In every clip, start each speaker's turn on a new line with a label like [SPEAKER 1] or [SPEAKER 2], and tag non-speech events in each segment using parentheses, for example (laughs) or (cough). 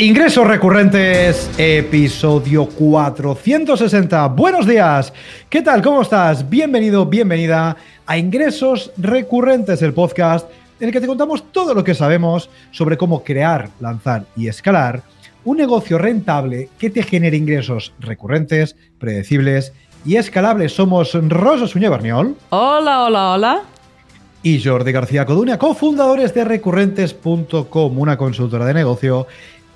[SPEAKER 1] Ingresos recurrentes, episodio 460. Buenos días, ¿qué tal? ¿Cómo estás? Bienvenido, bienvenida a Ingresos Recurrentes, el podcast en el que te contamos todo lo que sabemos sobre cómo crear, lanzar y escalar un negocio rentable que te genere ingresos recurrentes, predecibles y escalables. Somos Rosa Suñé Barniol.
[SPEAKER 2] Hola, hola, hola.
[SPEAKER 1] Y Jordi García Codunia, cofundadores de recurrentes.com, una consultora de negocio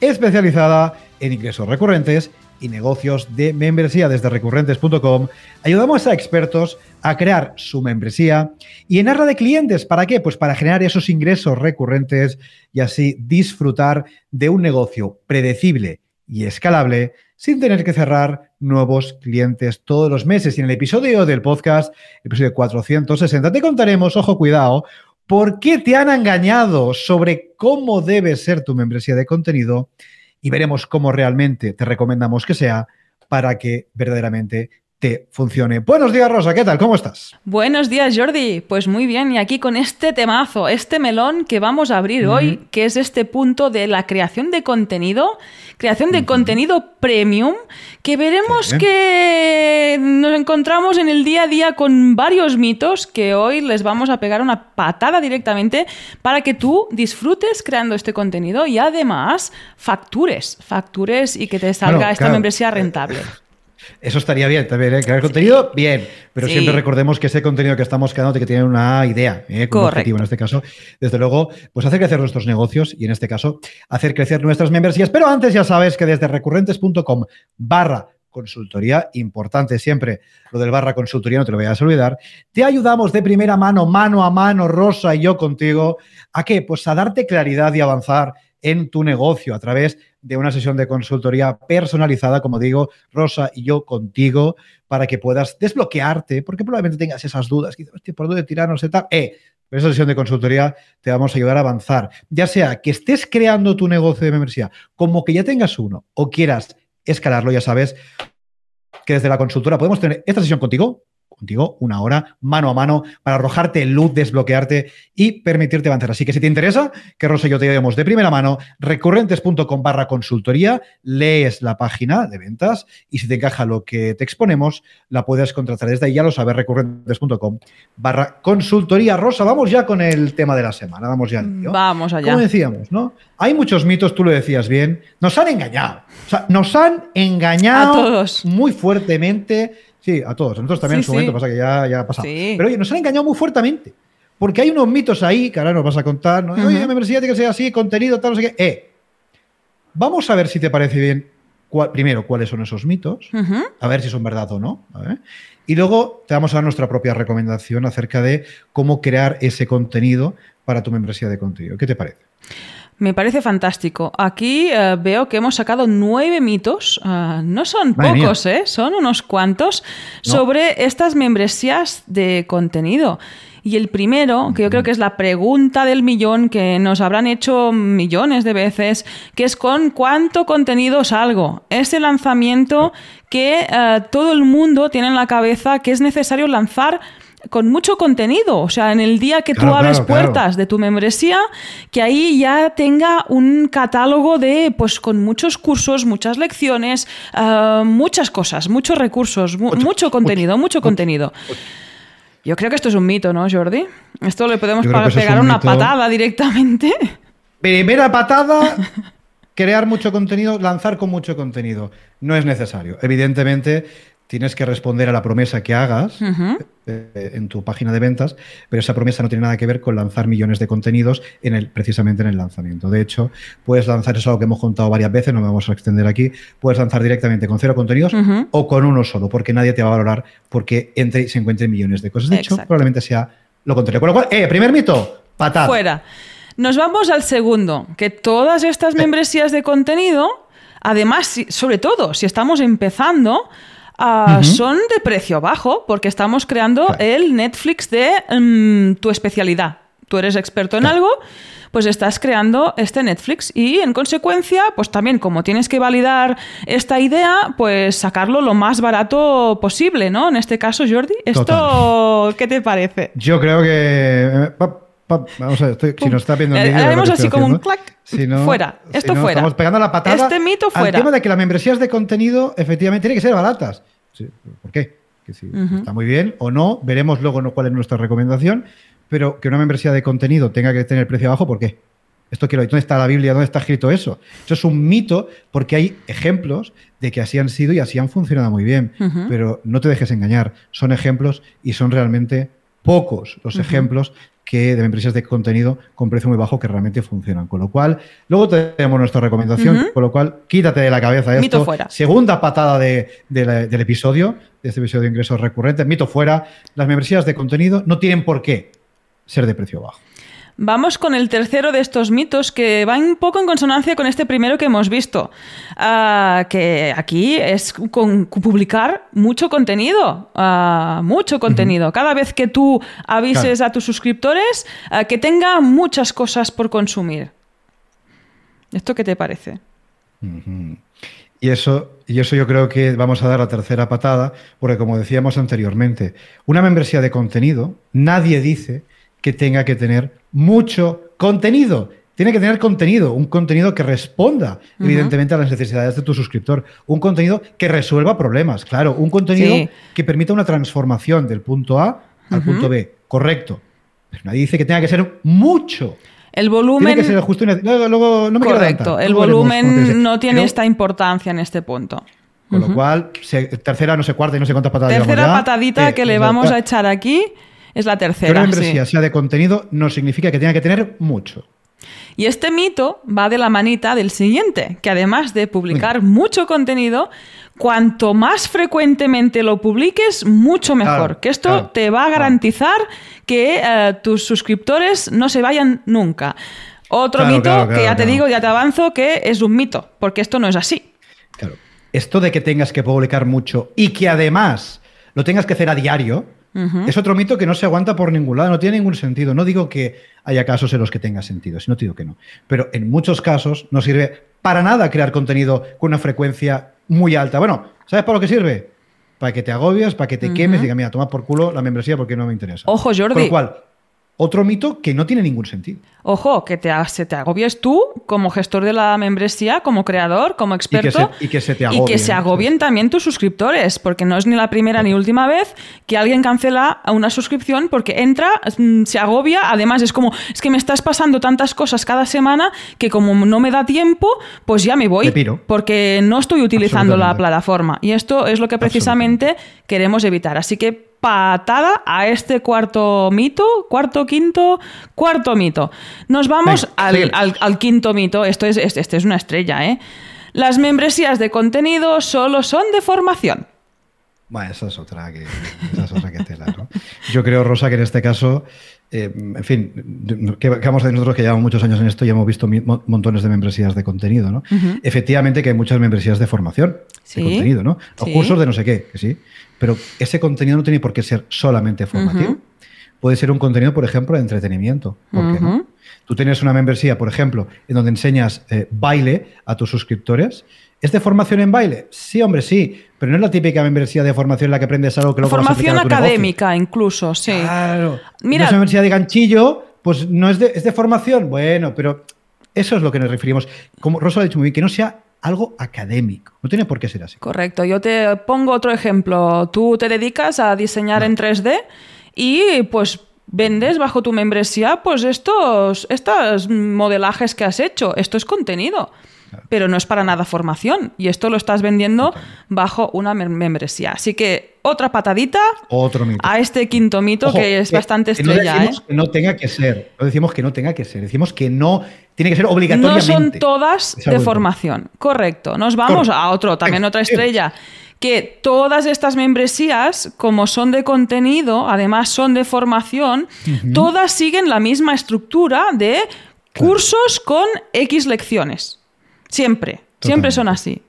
[SPEAKER 1] especializada en ingresos recurrentes y negocios de membresía desde recurrentes.com. Ayudamos a expertos a crear su membresía y en de clientes. ¿Para qué? Pues para generar esos ingresos recurrentes y así disfrutar de un negocio predecible y escalable sin tener que cerrar nuevos clientes todos los meses. Y en el episodio del podcast, episodio 460, te contaremos, ojo, cuidado, por qué te han engañado sobre cómo debe ser tu membresía de contenido y veremos cómo realmente te recomendamos que sea para que verdaderamente te funcione. Buenos días, Rosa, ¿qué tal? ¿Cómo estás?
[SPEAKER 2] Buenos días, Jordi. Pues muy bien, y aquí con este temazo, este melón que vamos a abrir hoy, que es este punto de la creación de contenido, creación de contenido premium, que veremos que nos encontramos en el día a día con varios mitos que hoy les vamos a pegar una patada directamente para que tú disfrutes creando este contenido y además factures, factures y que te salga esta membresía rentable.
[SPEAKER 1] Eso estaría bien también, ¿eh? Crear contenido, bien. Pero siempre recordemos que ese contenido que estamos creando tiene que tener una idea, ¿eh? Con objetivo en este caso. Desde luego, pues hacer crecer nuestros negocios y en este caso, hacer crecer nuestras membresías. Pero antes ya sabes que desde recurrentes.com barra consultoría, importante siempre lo del barra consultoría, no te lo vayas a olvidar, te ayudamos de primera mano, mano a mano, Rosa y yo contigo, ¿a qué? Pues a darte claridad y avanzar en tu negocio a través de una sesión de consultoría personalizada, como digo, Rosa y yo contigo, para que puedas desbloquearte, porque probablemente tengas esas dudas, ¿por dónde tirarnos y tal? Eh, esa sesión de consultoría te vamos a ayudar a avanzar. Ya sea que estés creando tu negocio de membresía, como que ya tengas uno o quieras escalarlo, ya sabes que desde la consultora podemos tener esta sesión contigo contigo una hora mano a mano para arrojarte luz, desbloquearte y permitirte avanzar. Así que si te interesa, que Rosa y yo te llevemos de primera mano, recurrentes.com barra consultoría, lees la página de ventas y si te encaja lo que te exponemos, la puedes contratar desde ahí, ya lo sabes, recurrentes.com barra consultoría. Rosa, vamos ya con el tema de la semana, vamos ya
[SPEAKER 2] Vamos allá.
[SPEAKER 1] Como decíamos, ¿no? Hay muchos mitos, tú lo decías bien, nos han engañado. O sea, nos han engañado
[SPEAKER 2] a todos.
[SPEAKER 1] muy fuertemente Sí, a todos. Nosotros también en su momento pasa que ya, ya ha pasado. Pero oye, nos han engañado muy fuertemente. Porque hay unos mitos ahí que ahora nos vas a contar. ¿no? Oye, me Oye, tiene que ser así, contenido, tal, no sé qué. Eh, vamos a ver si te parece bien, primero, cuáles son esos mitos, a ver si son verdad o no. Y luego te vamos a dar nuestra propia recomendación acerca de cómo crear ese contenido para tu membresía de contenido. ¿Qué te parece?
[SPEAKER 2] Me parece fantástico. Aquí eh, veo que hemos sacado nueve mitos, eh, no son pocos, eh, son unos cuantos, sobre estas membresías de contenido. Y el primero, que yo creo que es la pregunta del millón que nos habrán hecho millones de veces, que es con cuánto contenido salgo. Ese lanzamiento que todo el mundo tiene en la cabeza que es necesario lanzar con mucho contenido. O sea, en el día que tú abres puertas de tu membresía, que ahí ya tenga un catálogo de, pues, con muchos cursos, muchas lecciones, ah, muchas cosas, muchos recursos, mucho, contenido, mucho, contenido. Yo creo que esto es un mito, ¿no, Jordi? Esto le podemos pegar una patada directamente. (laughs)
[SPEAKER 1] Primera patada, (laughs) crear mucho contenido, lanzar con mucho contenido. No es necesario. Evidentemente, tienes que responder a la promesa que hagas eh, en tu página de ventas, pero esa promesa no tiene nada que ver con lanzar millones de contenidos en el, precisamente en el lanzamiento. De hecho, puedes lanzar, eso es algo que hemos contado varias veces, no me vamos a extender aquí, puedes lanzar directamente con cero contenidos o con uno solo, porque nadie te va a valorar porque entre y se encuentren millones de cosas. De hecho, probablemente sea lo contrario. Con lo cual, eh, primer mito, patada.
[SPEAKER 2] Fuera. Nos vamos al segundo, que todas estas membresías de contenido, además, sobre todo, si estamos empezando, Ah, son de precio bajo porque estamos creando el Netflix de mm, tu especialidad. Tú eres experto en algo, pues estás creando este Netflix y en consecuencia, pues también como tienes que validar esta idea, pues sacarlo lo más barato posible, ¿no? En este caso, Jordi, ¿esto qué te parece?
[SPEAKER 1] Yo creo que... Eh, vamos a ver, si nos está viendo el
[SPEAKER 2] eh, Haremos así como un clac fuera, esto fuera.
[SPEAKER 1] Estamos pegando la patada
[SPEAKER 2] este mito fuera.
[SPEAKER 1] al tema de que las membresías de contenido efectivamente tienen que ser baratas. ¿Por qué? Que si está muy bien o no, veremos luego cuál es nuestra recomendación, pero que una membresía de contenido tenga que tener precio bajo, ¿por qué? Esto quiero, ¿dónde está la Biblia? ¿Dónde está escrito eso? Eso es un mito porque hay ejemplos de que así han sido y así han funcionado muy bien. Pero no te dejes engañar, son ejemplos y son realmente pocos los ejemplos que de empresas de contenido con precio muy bajo que realmente funcionan. Con lo cual, luego tenemos nuestra recomendación, con lo cual, quítate de la cabeza esto.
[SPEAKER 2] Mito fuera.
[SPEAKER 1] Segunda patada del episodio, de este episodio de ingresos recurrentes, mito fuera, las membresías de contenido no tienen por qué ser de precio bajo.
[SPEAKER 2] Vamos con el tercero de estos mitos que va un poco en consonancia con este primero que hemos visto, ah, que aquí es con publicar mucho contenido, ah, mucho contenido. Cada vez que tú avises a tus suscriptores ah, que tenga muchas cosas por consumir. ¿Esto qué te parece?
[SPEAKER 1] Y eso, y eso yo creo que vamos a dar la tercera patada, porque como decíamos anteriormente, una membresía de contenido, nadie dice que tenga que tener mucho contenido. Tiene que tener contenido, un contenido que responda, evidentemente, a las necesidades de tu suscriptor. Un contenido que resuelva problemas, claro. Un contenido que permita una transformación del punto A al punto B. Correcto. Pero nadie dice que tenga que ser mucho.
[SPEAKER 2] El volumen.
[SPEAKER 1] Tiene que ser justo y luego, no me
[SPEAKER 2] Correcto. El volumen no tiene esta importancia en este punto.
[SPEAKER 1] Con lo cual, tercera, no sé cuarta y no sé cuántas patadas
[SPEAKER 2] Tercera patadita que le vamos a echar aquí es la tercera.
[SPEAKER 1] Que una membresía sea de contenido no significa que tenga que tener mucho.
[SPEAKER 2] Y este mito va de la manita del siguiente, que además de publicar mucho contenido, cuanto más frecuentemente lo publiques, mucho mejor. que esto te va a garantizar que eh, tus suscriptores no se vayan nunca. Otro mito que ya te digo, ya te avanzo, que es un mito, porque esto no es así.
[SPEAKER 1] Claro. Esto de que tengas que publicar mucho y que además lo tengas que hacer a diario, es otro mito que no se aguanta por ningún lado, no tiene ningún sentido. No digo que haya casos en los que tenga sentido, sino digo que no. Pero en muchos casos no sirve para nada crear contenido con una frecuencia muy alta. Bueno, ¿sabes para lo que sirve? Para que te agobies, para que te quemes y diga, mira, toma por culo la membresía porque no me interesa.
[SPEAKER 2] Ojo, Jordi.
[SPEAKER 1] Con lo cual, otro mito que no tiene ningún sentido.
[SPEAKER 2] Ojo, que te, se te agobies tú como gestor de la membresía, como creador, como experto.
[SPEAKER 1] Y que se, te
[SPEAKER 2] agobien. Y que se agobien también tus suscriptores, porque no es ni la primera ni última vez que alguien cancela una suscripción porque entra, mm, se agobia, además es como, es que me estás pasando tantas cosas cada semana que como no me da tiempo, pues ya me voy. Porque no estoy utilizando la plataforma. Y esto es lo que precisamente queremos evitar. Así que patada a este cuarto mito, cuarto, quinto, cuarto mito. Nos vamos al, quinto mito. Esto es, este es una estrella, ¿eh? Las membresías de contenido solo son de formación.
[SPEAKER 1] Bueno, esa es otra que, tela, ¿no? Yo creo, Rosa, que en este caso, eh, en fin, que, vamos a nosotros que llevamos muchos años en esto y hemos visto montones de membresías de contenido, ¿no? Efectivamente que hay muchas membresías de formación, de contenido, ¿no? O cursos de no sé qué, que sí. Pero ese contenido no tiene por qué ser solamente formativo. Puede ser un contenido, por ejemplo, de entretenimiento. ¿Por qué no? Tú tienes una membresía, por ejemplo, en donde enseñas eh, baile a tus suscriptores. ¿Es de formación en baile? Sí, hombre, sí. Pero no es la típica membresía de formación en la que aprendes algo que luego
[SPEAKER 2] Formación vas a académica, incluso, sí.
[SPEAKER 1] Claro. Mira. Esa membresía de ganchillo, pues no es de, es de formación. Bueno, pero eso es lo que nos referimos. Como Rosa ha dicho muy bien, que no sea algo académico. No tiene por qué ser así.
[SPEAKER 2] Correcto. Yo te pongo otro ejemplo. Tú te dedicas a diseñar en 3D y pues vendes bajo tu membresía pues estos, estos modelajes que has hecho. Esto es contenido pero no es para nada formación. Y esto lo estás vendiendo bajo una membresía. Así que otra patadita a este quinto mito que es bastante estrella.
[SPEAKER 1] No decimos
[SPEAKER 2] ¿eh?
[SPEAKER 1] que no tenga que ser. No decimos que no tenga que ser. Decimos que no tiene que ser obligatoriamente.
[SPEAKER 2] No son todas de formación. Correcto. Nos vamos a otro, también otra estrella que todas estas membresías, como son de contenido, además son de formación, todas siguen la misma estructura de cursos con X lecciones. Siempre, siempre son así.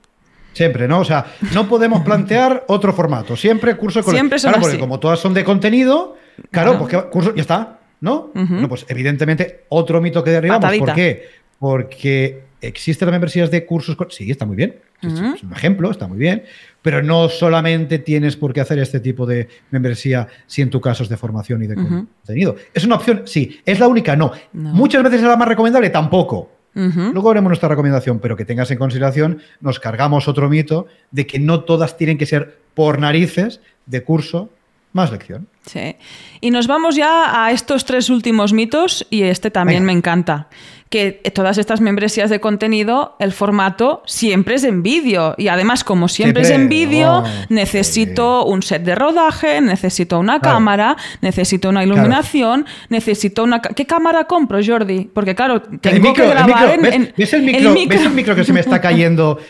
[SPEAKER 1] Siempre, ¿no? O sea, no podemos plantear otro formato. Siempre curso con
[SPEAKER 2] Siempre son claro,
[SPEAKER 1] porque como todas son de contenido, claro, pues curso, ya está, ¿no? pues evidentemente otro mito que derribamos. ¿Por qué? Porque existen las membresías de cursos. Con... Sí, está muy bien. Es un ejemplo, está muy bien. Pero no solamente tienes por qué hacer este tipo de membresía si en tu caso es de formación y de contenido. ¿Es una opción? Sí. ¿Es la única? no. Muchas veces es la más recomendable, tampoco. Luego haremos nuestra recomendación, pero que tengas en consideración, nos cargamos otro mito de que no todas tienen que ser por narices de curso más lección.
[SPEAKER 2] Sí. Y nos vamos ya a estos tres últimos mitos y este también me encanta que todas estas membresías de contenido, el formato siempre es en vídeo. Y además, como siempre, es en vídeo, oh, necesito un set de rodaje, necesito una cámara, necesito una iluminación, necesito una... ¿Qué cámara compro, Jordi? Porque claro, tengo que grabar
[SPEAKER 1] el
[SPEAKER 2] en,
[SPEAKER 1] ¿ves, el micro, ¿Ves el micro que se me está cayendo?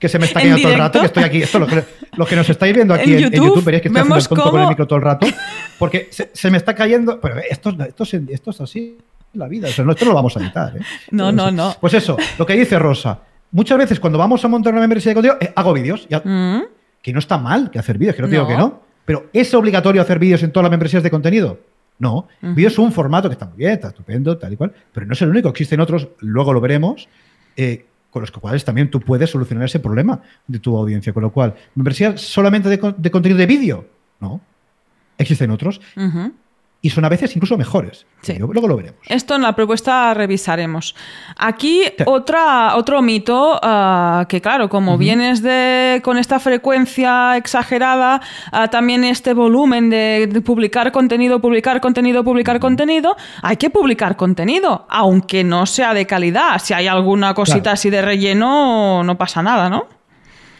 [SPEAKER 1] Que se me está (laughs) cayendo todo el rato, que estoy aquí. Esto, lo que, lo que nos estáis viendo (laughs) aquí en, YouTube, veréis que estoy haciendo el tonto con el micro todo el rato. Porque se, me está cayendo. Pero esto, esto, esto es así la vida. esto no lo vamos a evitar. ¿eh? (laughs)
[SPEAKER 2] No, no, no.
[SPEAKER 1] Pues eso, lo que dice Rosa. Muchas veces cuando vamos a montar una membresía de contenido, eh, hago vídeos. Mm. Que no está mal que hacer vídeos, que no, digo que no. Pero ¿es obligatorio hacer vídeos en todas las membresías de contenido? No. Vídeos es un formato que está muy bien, está estupendo, tal y cual. Pero no es el único. Existen otros, luego lo veremos. Eh, con los cuales también tú puedes solucionar ese problema de tu audiencia. Con lo cual, membresía solamente de, contenido de vídeo. No. Existen otros y son a veces incluso mejores. Luego lo veremos.
[SPEAKER 2] Esto en la propuesta revisaremos. Aquí otra, otro mito, ah, que claro, como vienes de, con esta frecuencia exagerada, ah, también este volumen de, publicar contenido, publicar contenido, publicar contenido, hay que publicar contenido, aunque no sea de calidad. Si hay alguna cosita así de relleno, no pasa nada, ¿no?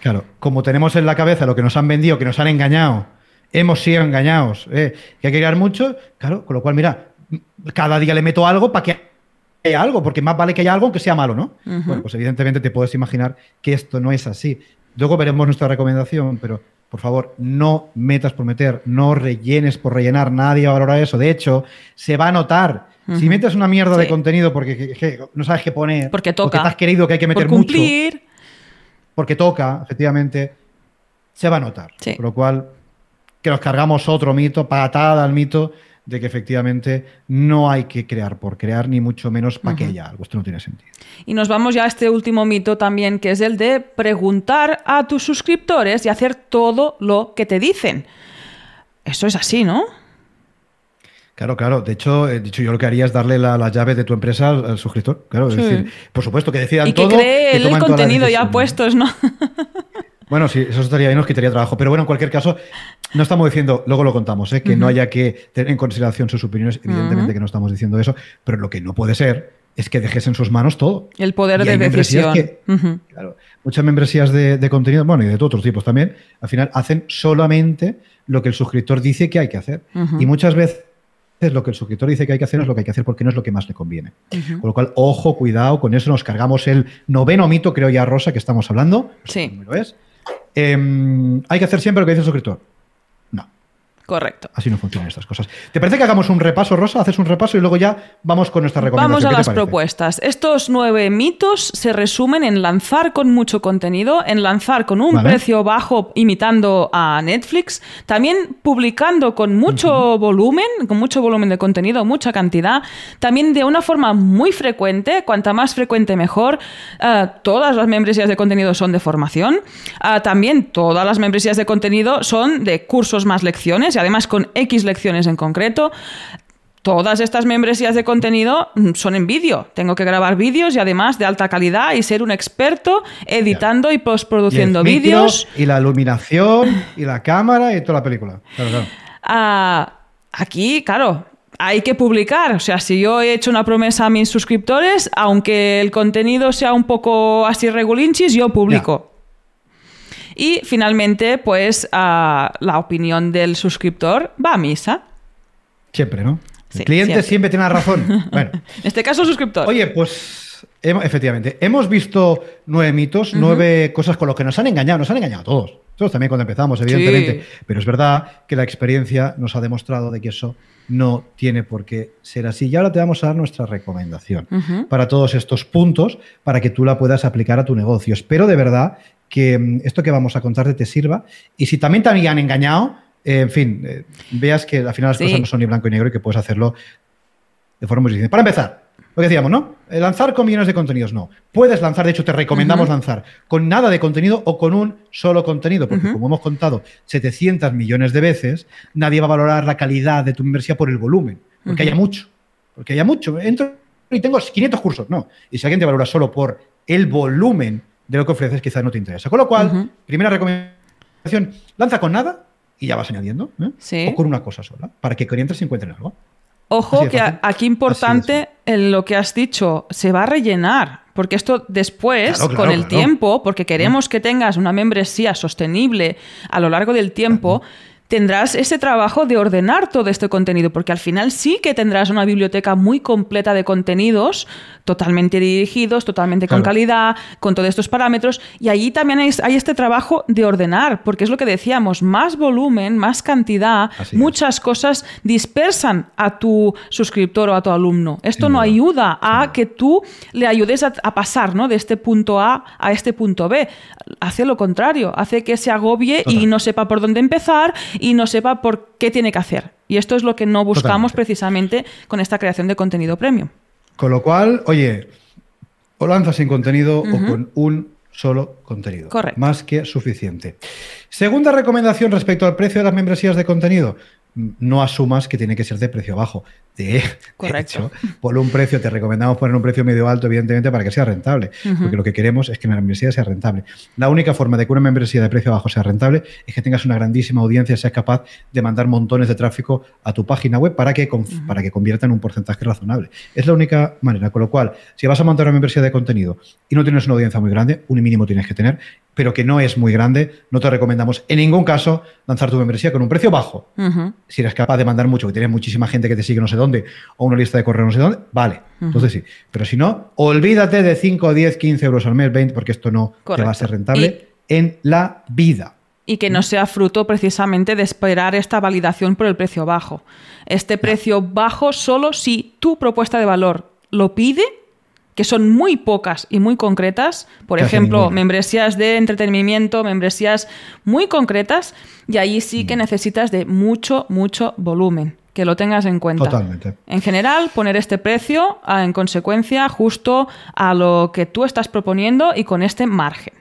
[SPEAKER 1] Claro, como tenemos en la cabeza lo que nos han vendido, que nos han engañado, hemos sido engañados, eh, que hay que crear mucho, claro, con lo cual, mira, cada día le meto algo para que haya algo, porque más vale que haya algo aunque sea malo, ¿no? Bueno, pues evidentemente te puedes imaginar que esto no es así. Luego veremos nuestra recomendación, pero por favor, no metas por meter, no rellenes por rellenar, nadie valora eso. De hecho, se va a notar. Si metes una mierda de contenido porque no sabes qué poner,
[SPEAKER 2] porque toca,
[SPEAKER 1] porque has querido que hay que meter
[SPEAKER 2] por cumplir.
[SPEAKER 1] mucho, porque toca, efectivamente, se va a notar. Por lo cual, que nos cargamos otro mito, patada al mito de que efectivamente no hay que crear por crear, ni mucho menos para que haya algo. Esto no tiene sentido.
[SPEAKER 2] Y nos vamos ya a este último mito también, que es el de preguntar a tus suscriptores y hacer todo lo que te dicen. Eso es así, ¿no?
[SPEAKER 1] Claro, claro. De hecho, eh, dicho yo lo que haría es darle la, llave de tu empresa al, suscriptor. Claro, es decir, por supuesto que decidan
[SPEAKER 2] y
[SPEAKER 1] que
[SPEAKER 2] Cree el contenido ya puestos, ¿no? (laughs)
[SPEAKER 1] Bueno, sí, eso estaría bien, nos quitaría trabajo. Pero bueno, en cualquier caso, no estamos diciendo, luego lo contamos, ¿eh? que no haya que tener en consideración sus opiniones. Evidentemente que no estamos diciendo eso, pero lo que no puede ser es que dejes en sus manos todo.
[SPEAKER 2] El poder de decisión.
[SPEAKER 1] claro, muchas membresías de, contenido, bueno, y de otros tipos también, al final hacen solamente lo que el suscriptor dice que hay que hacer. Y muchas veces lo que el suscriptor dice que hay que hacer es lo que hay que hacer porque no es lo que más le conviene. Con lo cual, ojo, cuidado, con eso nos cargamos el noveno mito, creo ya, Rosa, que estamos hablando.
[SPEAKER 2] Sí.
[SPEAKER 1] Lo es Em, hay que hacer siempre lo que dice el suscriptor.
[SPEAKER 2] Correcto.
[SPEAKER 1] Así no funcionan estas cosas. ¿Te parece que hagamos un repaso, Rosa? Haces un repaso y luego ya vamos con nuestra recomendación.
[SPEAKER 2] Vamos a las propuestas. Estos nueve mitos se resumen en lanzar con mucho contenido, en lanzar con un precio bajo imitando a Netflix, también publicando con mucho volumen, con mucho volumen de contenido, mucha cantidad, también de una forma muy frecuente, cuanta más frecuente mejor. Eh, todas las membresías de contenido son de formación. Eh, también todas las membresías de contenido son de cursos más lecciones y además con X lecciones en concreto. Todas estas membresías de contenido mm, son en vídeo. Tengo que grabar vídeos y además de alta calidad y ser un experto editando y postproduciendo vídeos.
[SPEAKER 1] Y la iluminación y la cámara y toda la película.
[SPEAKER 2] Ah, aquí, claro, hay que publicar. O sea, si yo he hecho una promesa a mis suscriptores, aunque el contenido sea un poco así regulinchis, yo publico. Y finalmente, pues la opinión del suscriptor va a misa.
[SPEAKER 1] Siempre, ¿no? el cliente siempre. tiene razón. (laughs) Bueno. en
[SPEAKER 2] este caso, el suscriptor.
[SPEAKER 1] Oye, pues efectivamente, hemos visto nueve mitos, nueve cosas con los que nos han engañado. Nos han engañado a todos. Todos también cuando empezamos, evidentemente. Pero es verdad que la experiencia nos ha demostrado de que eso no tiene por qué ser así. Y ahora te vamos a dar nuestra recomendación para todos estos puntos para que tú la puedas aplicar a tu negocio. Espero de verdad que mm, esto que vamos a contarte te sirva. Y si también te habían engañado, eh, en fin, eh, veas que al final las cosas no son ni blanco y negro y que puedes hacerlo de forma muy difícil. Para empezar, lo que decíamos, ¿no? Eh, lanzar con millones de contenidos, no. Puedes lanzar, de hecho, te recomendamos lanzar con nada de contenido o con un solo contenido, porque como hemos contado 700 millones de veces, nadie va a valorar la calidad de tu inversión por el volumen, porque haya mucho. Porque haya mucho. Entro y tengo 500 cursos. No. Y si alguien te valora solo por el volumen de lo que ofreces, quizás no te interesa. Con lo cual, primera recomendación, lanza con nada y ya vas añadiendo. ¿eh? O con una cosa sola, para que clientes se encuentren algo.
[SPEAKER 2] Ojo que aquí importante en lo que has dicho, se va a rellenar, porque esto después, con el tiempo, porque queremos que tengas una membresía sostenible a lo largo del tiempo, tendrás ese trabajo de ordenar todo este contenido, porque al final sí que tendrás una biblioteca muy completa de contenidos, totalmente dirigidos, totalmente con calidad, con todos estos parámetros, y allí también hay, este trabajo de ordenar, porque es lo que decíamos, más volumen, más cantidad, muchas cosas dispersan a tu suscriptor o a tu alumno. Esto no ayuda a que tú le ayudes a, pasar ¿no? de este punto A a este punto B. Hace lo contrario, hace que se agobie y no sepa por dónde empezar y no sepa por qué tiene que hacer. Y esto es lo que no buscamos precisamente con esta creación de contenido premium.
[SPEAKER 1] Con lo cual, oye, o lanzas sin contenido o con un solo contenido.
[SPEAKER 2] Correcto.
[SPEAKER 1] Más que suficiente. Segunda recomendación respecto al precio de las membresías de contenido no asumas que tiene que ser de precio bajo. De, (laughs) hecho, por un precio, te recomendamos poner un precio medio alto, evidentemente, para que sea rentable. Porque lo que queremos es que una membresía sea rentable. La única forma de que una membresía de precio bajo sea rentable es que tengas una grandísima audiencia y seas capaz de mandar montones de tráfico a tu página web para que, para que convierta en un porcentaje razonable. Es la única manera. Con lo cual, si vas a montar una membresía de contenido y no tienes una audiencia muy grande, un mínimo tienes que tener, pero que no es muy grande, no te recomendamos en ningún caso lanzar tu membresía con un precio bajo. Si eres capaz de mandar mucho, que tienes muchísima gente que te sigue no sé dónde, o una lista de correo no sé dónde, vale. Entonces sí. Pero si no, olvídate de 5, 10, 15 euros al mes, 20, porque esto no te va a ser rentable en la vida.
[SPEAKER 2] Y que no sea fruto precisamente de esperar esta validación por el precio bajo. Este precio bajo solo si tu propuesta de valor lo pide que son muy pocas y muy concretas. Por ejemplo, membresías de entretenimiento, membresías muy concretas, y ahí sí que mm. necesitas de mucho, mucho volumen. Que lo tengas en cuenta.
[SPEAKER 1] Totalmente.
[SPEAKER 2] En general, poner este precio en consecuencia justo a lo que tú estás proponiendo y con este margen.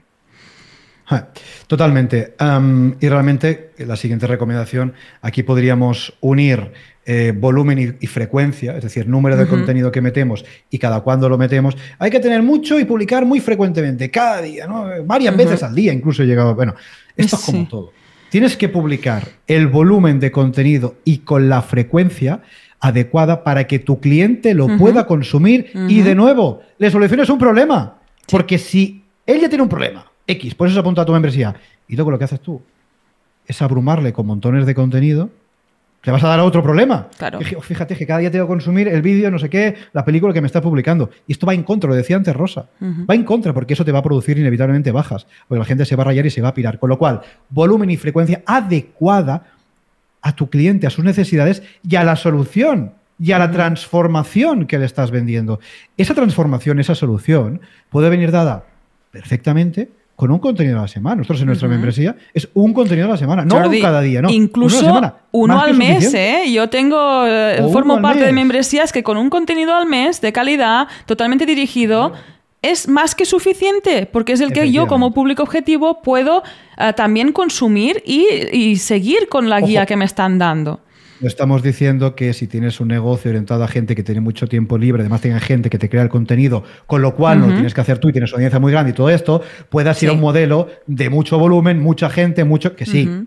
[SPEAKER 1] Totalmente. y realmente la siguiente recomendación, aquí podríamos unir eh, volumen y, frecuencia, es decir, número de contenido que metemos y cada cuándo lo metemos, hay que tener mucho y publicar muy frecuentemente, cada día, ¿no? varias veces al día, incluso llegado. Bueno, esto es como todo. Tienes que publicar el volumen de contenido y con la frecuencia adecuada para que tu cliente lo pueda consumir y de nuevo le soluciones un problema. Porque si ella tiene un problema, X, por eso se apunta a tu membresía, y luego lo que haces tú es abrumarle con montones de contenido, te vas a dar a otro problema.
[SPEAKER 2] Claro.
[SPEAKER 1] Fíjate que cada día tengo que consumir el vídeo, no sé qué, la película que me está publicando. Y esto va en contra, lo decía antes Rosa. Va en contra porque eso te va a producir inevitablemente bajas. Porque la gente se va a rayar y se va a pirar. Con lo cual, volumen y frecuencia adecuada a tu cliente, a sus necesidades y a la solución y a la transformación que le estás vendiendo. Esa transformación, esa solución puede venir dada perfectamente con un contenido a la semana. Nosotros en nuestra membresía es un contenido a la semana, no cada día, no.
[SPEAKER 2] Incluso uno al mes, ¿eh? Yo tengo, eh, formo parte de membresías que con un contenido al mes de calidad, totalmente dirigido, es más que suficiente, porque es el que yo como público objetivo puedo eh, también consumir y, seguir con la guía que me están dando.
[SPEAKER 1] No estamos diciendo que si tienes un negocio orientado a gente que tiene mucho tiempo libre, además tenga gente que te crea el contenido, con lo cual no lo tienes que hacer tú y tienes una audiencia muy grande y todo esto, puedas ir a un modelo de mucho volumen, mucha gente, mucho, que sí.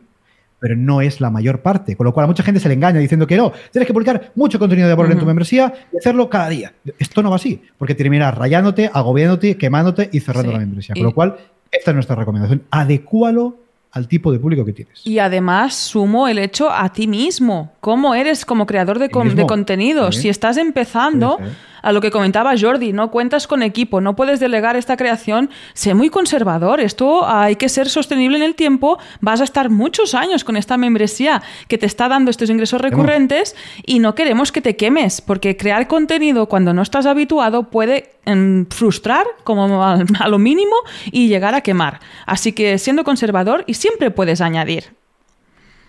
[SPEAKER 1] Pero no es la mayor parte. Con lo cual a mucha gente se le engaña diciendo que no, tienes que publicar mucho contenido de valor en tu membresía y hacerlo cada día. Esto no va así, porque terminarás rayándote, agobiándote, quemándote y cerrando la membresía. Con lo cual, esta es nuestra recomendación. Adecúalo al tipo de público que tienes.
[SPEAKER 2] Y además sumo el hecho a ti mismo, cómo eres como creador de, de contenidos. Si estás empezando, a lo que comentaba Jordi, no cuentas con equipo, no puedes delegar esta creación, sé muy conservador, esto hay que ser sostenible en el tiempo, vas a estar muchos años con esta membresía que te está dando estos ingresos recurrentes y no queremos que te quemes, porque crear contenido cuando no estás habituado puede em, frustrar como a, a lo mínimo y llegar a quemar. Así que siendo conservador y siempre puedes añadir.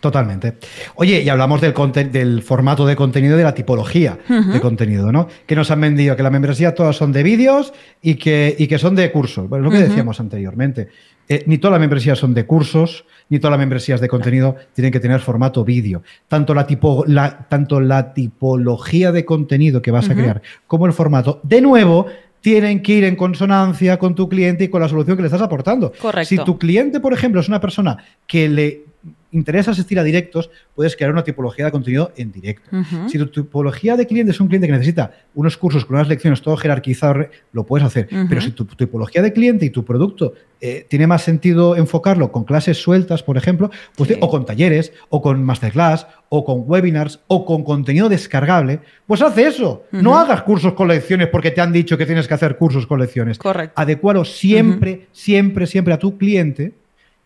[SPEAKER 1] Totalmente. Oye, y hablamos del, del formato de contenido y de la tipología de contenido, ¿no? Que nos han vendido que la membresía todas son de vídeos y que, y que son de cursos. Bueno, lo que decíamos anteriormente. Eh, ni todas las membresías son de cursos, ni todas las membresías de contenido tienen que tener formato vídeo. Tanto la, tipo, la, tanto la tipología de contenido que vas a crear como el formato, de nuevo, tienen que ir en consonancia con tu cliente y con la solución que le estás aportando.
[SPEAKER 2] Correcto.
[SPEAKER 1] Si tu cliente, por ejemplo, es una persona que le interesa asistir a directos, puedes crear una tipología de contenido en directo. Si tu tipología de cliente es un cliente que necesita unos cursos con unas lecciones todo jerarquizado, lo puedes hacer. Pero si tu tipología de cliente y tu producto eh, tiene más sentido enfocarlo con clases sueltas, por ejemplo, pues, o con talleres, o con masterclass, o con webinars, o con contenido descargable, pues hace eso. No hagas cursos con lecciones porque te han dicho que tienes que hacer cursos con lecciones.
[SPEAKER 2] Correcto.
[SPEAKER 1] Adecualo siempre, siempre, siempre a tu cliente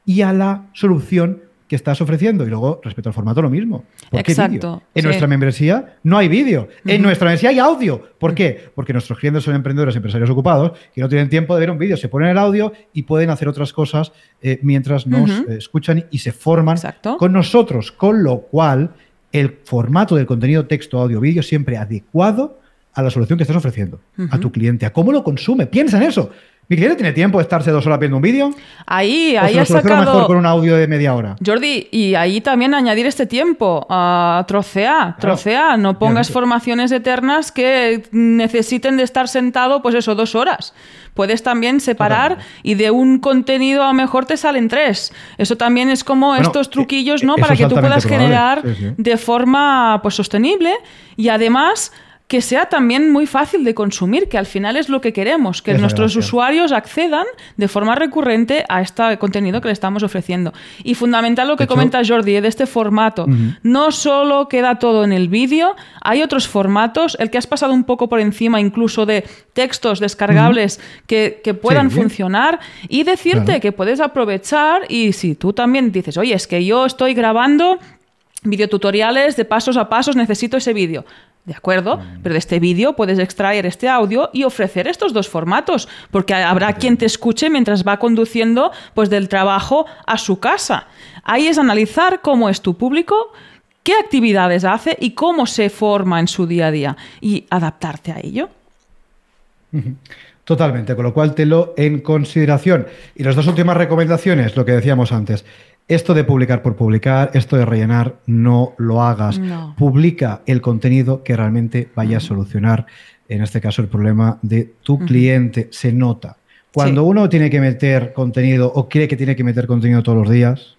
[SPEAKER 1] y a la solución que estás ofreciendo. Y luego, respecto al formato, lo mismo.
[SPEAKER 2] Exacto.
[SPEAKER 1] En nuestra membresía no hay vídeo. En nuestra membresía hay audio. ¿Por qué? Porque nuestros clientes son emprendedores, empresarios ocupados, que no tienen tiempo de ver un vídeo. Se ponen el audio y pueden hacer otras cosas eh, mientras nos eh, escuchan y se forman con nosotros. Con lo cual, el formato del contenido texto, audio, vídeo siempre adecuado a la solución que estás ofreciendo a tu cliente, a cómo lo consume. Piensa en eso. ¿Mi cliente tiene tiempo de estarse dos horas viendo un vídeo?
[SPEAKER 2] Ahí, ahí has
[SPEAKER 1] sacado... mejor con un audio de media hora.
[SPEAKER 2] Jordi, y ahí también añadir este tiempo. Uh, trocea, trocea. No pongas formaciones eternas que necesiten de estar sentado, pues eso, dos horas. Puedes también separar y de un contenido a lo mejor te salen tres. Eso también es como estos truquillos, ¿no? Para que tú puedas generar de forma pues sostenible y además que sea también muy fácil de consumir, que al final es lo que queremos, que nuestros usuarios accedan de forma recurrente a este contenido que le estamos ofreciendo. Y fundamental lo que comenta Jordi, de este formato. No solo queda todo en el vídeo, hay otros formatos, el que has pasado un poco por encima incluso de textos descargables que, puedan funcionar. Y decirte que puedes aprovechar y si tú también dices, oye, es que yo estoy grabando videotutoriales de pasos a pasos, necesito ese vídeo. ¿De acuerdo? Mm. Pero de este vídeo puedes extraer este audio y ofrecer estos dos formatos, porque habrá quien te escuche mientras va conduciendo pues del trabajo a su casa. Ahí es analizar cómo es tu público, qué actividades hace y cómo se forma en su día a día y adaptarte a ello. (laughs)
[SPEAKER 1] Totalmente, con lo cual te lo en consideración. Y las dos últimas recomendaciones, lo que decíamos antes. Esto de publicar por publicar, esto de rellenar, no lo hagas. Publica el contenido que realmente vaya a solucionar, en este caso, el problema de tu cliente. Se nota. Cuando uno tiene que meter contenido o cree que tiene que meter contenido todos los días,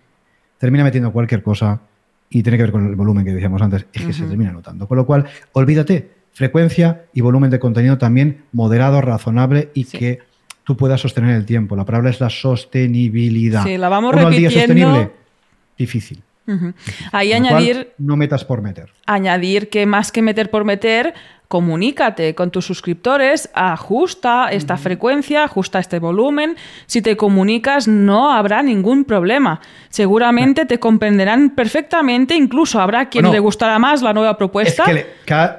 [SPEAKER 1] termina metiendo cualquier cosa y tiene que ver con el volumen que decíamos antes, es que se termina notando. Con lo cual, olvídate, frecuencia y volumen de contenido también moderado, razonable y que tú puedas sostener el tiempo. La palabra es la sostenibilidad.
[SPEAKER 2] Sí, la vamos Uno repitiendo.
[SPEAKER 1] Al día sostenible, difícil.
[SPEAKER 2] Ahí añadir.
[SPEAKER 1] no metas por meter.
[SPEAKER 2] Añadir que más que meter por meter, comunícate con tus suscriptores, ajusta esta frecuencia, ajusta este volumen. Si te comunicas, no habrá ningún problema. Seguramente te comprenderán perfectamente, incluso habrá quien le gustará más la nueva propuesta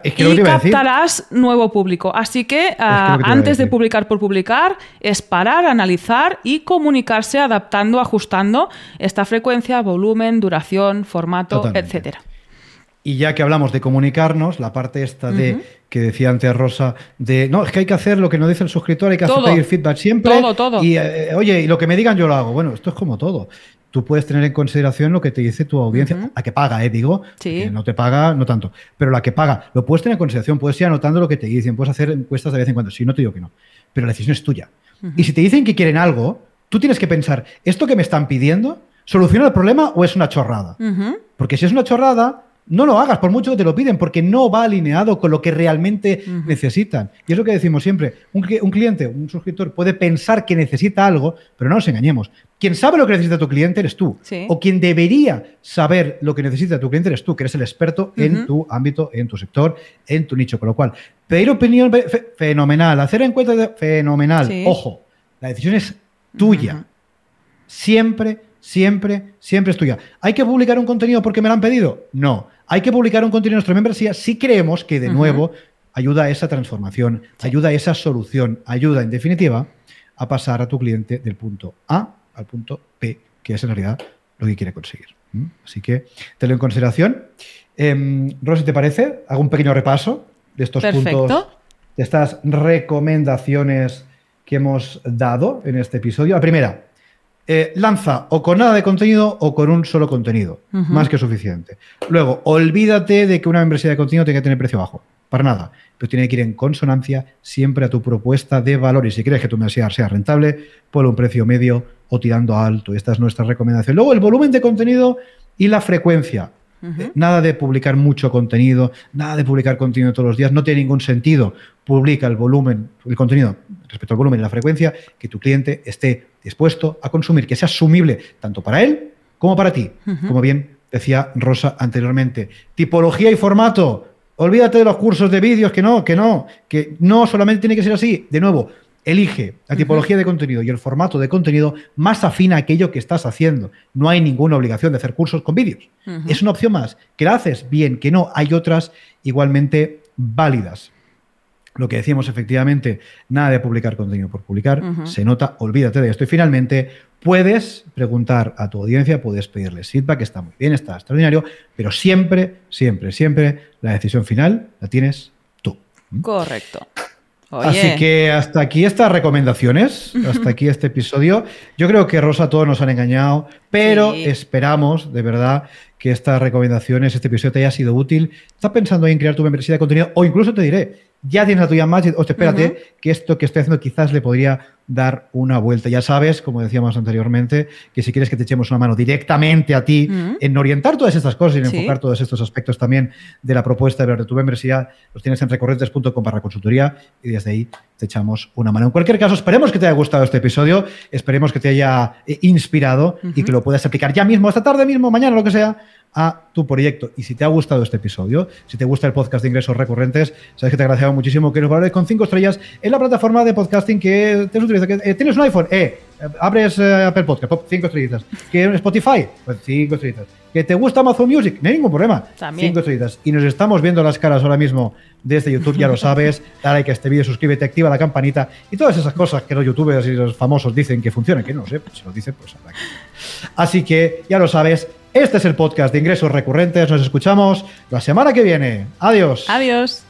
[SPEAKER 2] y captarás nuevo público. Así que, ah, antes de publicar por publicar, es parar, analizar y comunicarse adaptando, ajustando esta frecuencia, volumen, duración, formato, etcétera.
[SPEAKER 1] Y ya que hablamos de comunicarnos, la parte esta de que decía antes Rosa, de no, es que hay que hacer lo que nos dice el suscriptor, hay que hacer pedir feedback siempre.
[SPEAKER 2] Todo, todo.
[SPEAKER 1] Y eh, oye, y lo que me digan yo lo hago. Bueno, esto es como todo. Tú puedes tener en consideración lo que te dice tu audiencia, la que paga, eh, digo, que no te paga, no tanto, pero la que paga, lo puedes tener en consideración, puedes ir anotando lo que te dicen, puedes hacer encuestas de vez en cuando, si no te digo que no, pero la decisión es tuya. Y si te dicen que quieren algo, tú tienes que pensar, ¿esto que me están pidiendo soluciona el problema o es una chorrada? Porque si es una chorrada, no lo hagas, por mucho que te lo piden, porque no va alineado con lo que realmente necesitan. Y es lo que decimos siempre, un, cliente, un suscriptor puede pensar que necesita algo, pero no nos engañemos. Quien sabe lo que necesita tu cliente eres tú. O quien debería saber lo que necesita tu cliente eres tú, que eres el experto en tu ámbito, en tu sector, en tu nicho. Con lo cual, pedir opinión fenomenal, hacer encuestas fenomenal. Ojo, la decisión es tuya. Siempre, siempre, siempre es tuya. ¿Hay que publicar un contenido porque me lo han pedido? No. Hay que publicar un contenido en nuestra membresía si creemos que, de nuevo, ayuda a esa transformación, ayuda a esa solución, ayuda, en definitiva, a pasar a tu cliente del punto A al punto P, que es en realidad lo que quiere conseguir. Así que tenlo en consideración. Eh, Rosy, ¿te parece? Hago un pequeño repaso de estos puntos, de estas recomendaciones que hemos dado en este episodio. La primera, eh, lanza o con nada de contenido o con un solo contenido. Más que suficiente. Luego, olvídate de que una membresía de contenido tenga que tener precio bajo. Para nada. Pero tiene que ir en consonancia siempre a tu propuesta de valor. Y si quieres que tu membresía sea rentable, ponle un precio medio o tirando alto. Esta es nuestra recomendación. Luego, el volumen de contenido y la frecuencia. Nada de publicar mucho contenido, nada de publicar contenido todos los días, no tiene ningún sentido. Publica el volumen, el contenido respecto al volumen y la frecuencia que tu cliente esté dispuesto a consumir, que sea asumible tanto para él como para ti. Como bien decía Rosa anteriormente. Tipología y formato. Olvídate de los cursos de vídeos, que no, que no, que no solamente tiene que ser así. De nuevo, Elige la tipología de contenido y el formato de contenido más afín a aquello que estás haciendo. No hay ninguna obligación de hacer cursos con vídeos. Es una opción más. Que la haces bien, que no. Hay otras igualmente válidas. Lo que decíamos efectivamente, nada de publicar contenido por publicar, se nota, olvídate de esto. Y finalmente, puedes preguntar a tu audiencia, puedes pedirles feedback, está muy bien, está extraordinario, pero siempre, siempre, siempre la decisión final la tienes tú.
[SPEAKER 2] Correcto.
[SPEAKER 1] Así que hasta aquí estas recomendaciones, (laughs) hasta aquí este episodio. Yo creo que Rosa todos nos han engañado, pero esperamos de verdad que estas recomendaciones, este episodio te haya sido útil. ¿Estás pensando en crear tu membresía de contenido? O incluso te diré, ya tienes la tuya más, o espérate, que esto que estoy haciendo quizás le podría dar una vuelta. Ya sabes, como decíamos anteriormente, que si quieres que te echemos una mano directamente a ti en orientar todas estas cosas y en enfocar todos estos aspectos también de la propuesta de tu membresía, los tienes en recorrentes.com para consultoría y desde ahí te echamos una mano. En cualquier caso, esperemos que te haya gustado este episodio, esperemos que te haya eh, inspirado y que lo puedas aplicar ya mismo, esta tarde mismo, mañana, lo que sea, a tu proyecto. Y si te ha gustado este episodio, si te gusta el podcast de ingresos recurrentes, sabes que te agradecemos muchísimo que nos valores con cinco estrellas en la plataforma de podcasting que te utiliza. Eh, ¿Tienes un iPhone? Eh, abres eh, Apple Podcast, cinco estrellitas. ¿Que Spotify? Pues cinco estrellitas. ¿Que te gusta Amazon Music? No hay ningún problema.
[SPEAKER 2] También.
[SPEAKER 1] Cinco estrellitas. Y nos estamos viendo las caras ahora mismo desde YouTube, ya lo sabes. (laughs) Dale like a este vídeo, suscríbete, activa la campanita y todas esas cosas que los youtubers y los famosos dicen que funcionan, que no sé, si lo dicen, pues Así que ya lo sabes, este es el podcast de ingresos recurrentes. Nos escuchamos la semana que viene. Adiós.
[SPEAKER 2] Adiós.